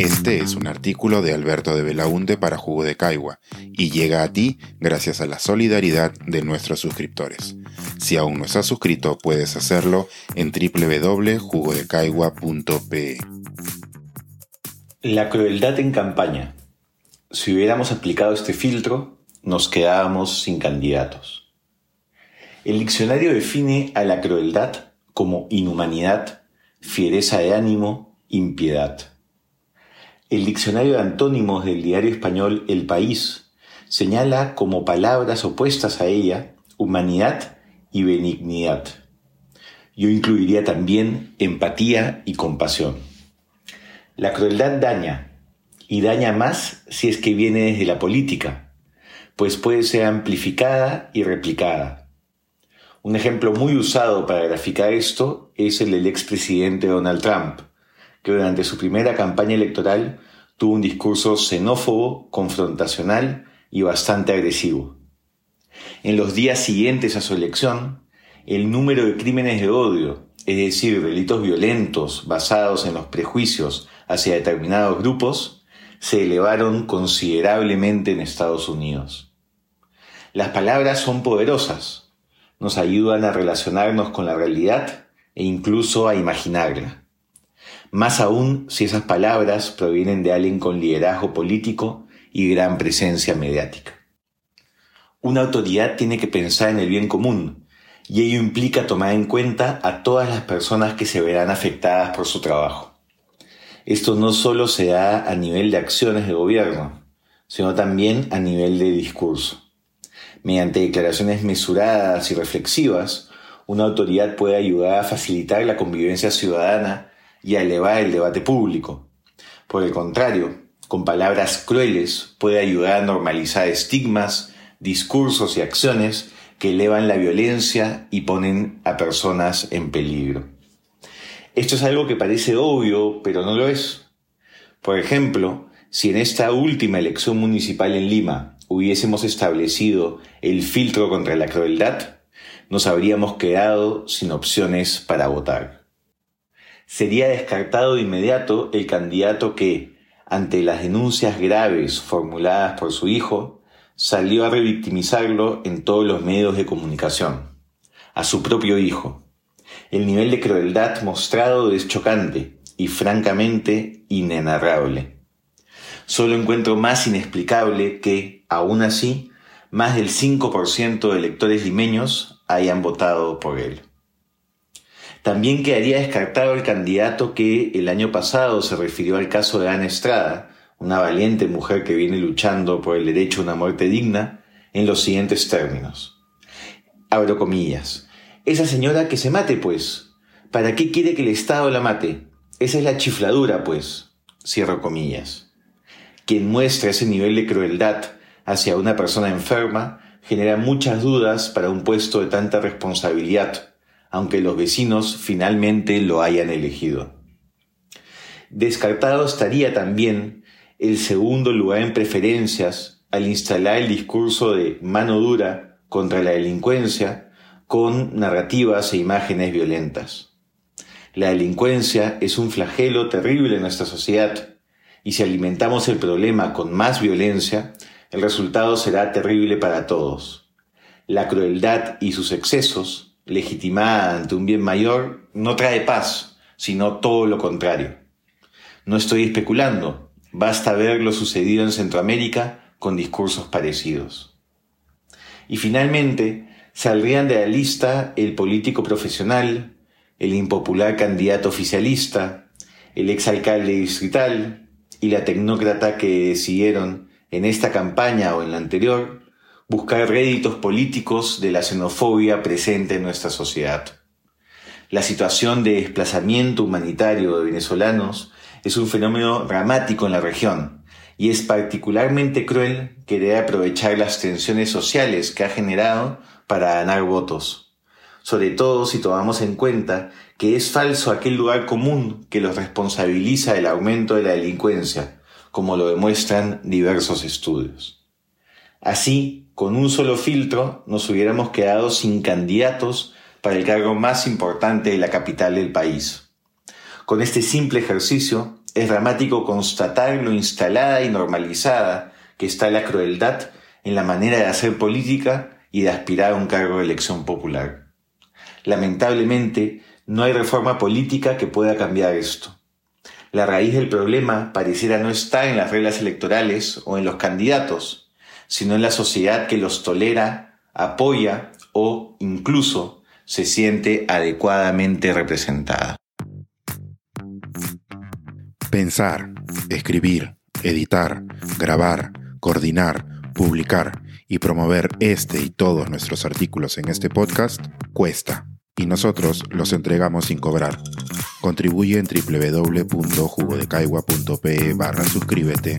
Este es un artículo de Alberto de Belaunte para Jugo de Caigua y llega a ti gracias a la solidaridad de nuestros suscriptores. Si aún no estás suscrito, puedes hacerlo en www.jugodecaigua.pe. La crueldad en campaña. Si hubiéramos aplicado este filtro, nos quedábamos sin candidatos. El diccionario define a la crueldad como inhumanidad, fiereza de ánimo, impiedad. El diccionario de antónimos del diario español El País señala como palabras opuestas a ella humanidad y benignidad. Yo incluiría también empatía y compasión. La crueldad daña, y daña más si es que viene desde la política, pues puede ser amplificada y replicada. Un ejemplo muy usado para graficar esto es el del expresidente Donald Trump, que durante su primera campaña electoral tuvo un discurso xenófobo, confrontacional y bastante agresivo. En los días siguientes a su elección, el número de crímenes de odio, es decir, delitos violentos basados en los prejuicios hacia determinados grupos, se elevaron considerablemente en Estados Unidos. Las palabras son poderosas, nos ayudan a relacionarnos con la realidad e incluso a imaginarla. Más aún si esas palabras provienen de alguien con liderazgo político y gran presencia mediática. Una autoridad tiene que pensar en el bien común, y ello implica tomar en cuenta a todas las personas que se verán afectadas por su trabajo. Esto no solo se da a nivel de acciones de gobierno, sino también a nivel de discurso. Mediante declaraciones mesuradas y reflexivas, una autoridad puede ayudar a facilitar la convivencia ciudadana y a elevar el debate público. Por el contrario, con palabras crueles puede ayudar a normalizar estigmas, discursos y acciones que elevan la violencia y ponen a personas en peligro. Esto es algo que parece obvio, pero no lo es. Por ejemplo, si en esta última elección municipal en Lima hubiésemos establecido el filtro contra la crueldad, nos habríamos quedado sin opciones para votar sería descartado de inmediato el candidato que, ante las denuncias graves formuladas por su hijo, salió a revictimizarlo en todos los medios de comunicación, a su propio hijo. El nivel de crueldad mostrado es chocante y francamente inenarrable. Solo encuentro más inexplicable que, aún así, más del 5% de electores limeños hayan votado por él. También quedaría descartado el candidato que el año pasado se refirió al caso de Ana Estrada, una valiente mujer que viene luchando por el derecho a una muerte digna, en los siguientes términos. Abro comillas. Esa señora que se mate, pues. ¿Para qué quiere que el Estado la mate? Esa es la chifladura, pues. Cierro comillas. Quien muestra ese nivel de crueldad hacia una persona enferma genera muchas dudas para un puesto de tanta responsabilidad aunque los vecinos finalmente lo hayan elegido. Descartado estaría también el segundo lugar en preferencias al instalar el discurso de mano dura contra la delincuencia con narrativas e imágenes violentas. La delincuencia es un flagelo terrible en nuestra sociedad y si alimentamos el problema con más violencia, el resultado será terrible para todos. La crueldad y sus excesos legitimada ante un bien mayor, no trae paz, sino todo lo contrario. No estoy especulando, basta ver lo sucedido en Centroamérica con discursos parecidos. Y finalmente, saldrían de la lista el político profesional, el impopular candidato oficialista, el exalcalde distrital y la tecnócrata que decidieron en esta campaña o en la anterior buscar réditos políticos de la xenofobia presente en nuestra sociedad. La situación de desplazamiento humanitario de venezolanos es un fenómeno dramático en la región y es particularmente cruel querer aprovechar las tensiones sociales que ha generado para ganar votos, sobre todo si tomamos en cuenta que es falso aquel lugar común que los responsabiliza del aumento de la delincuencia, como lo demuestran diversos estudios. Así, con un solo filtro, nos hubiéramos quedado sin candidatos para el cargo más importante de la capital del país. Con este simple ejercicio, es dramático constatar lo instalada y normalizada que está la crueldad en la manera de hacer política y de aspirar a un cargo de elección popular. Lamentablemente, no hay reforma política que pueda cambiar esto. La raíz del problema pareciera no estar en las reglas electorales o en los candidatos, sino en la sociedad que los tolera, apoya o incluso se siente adecuadamente representada. Pensar, escribir, editar, grabar, coordinar, publicar y promover este y todos nuestros artículos en este podcast cuesta y nosotros los entregamos sin cobrar. Contribuye en www.jugodecaigua.pe barra suscríbete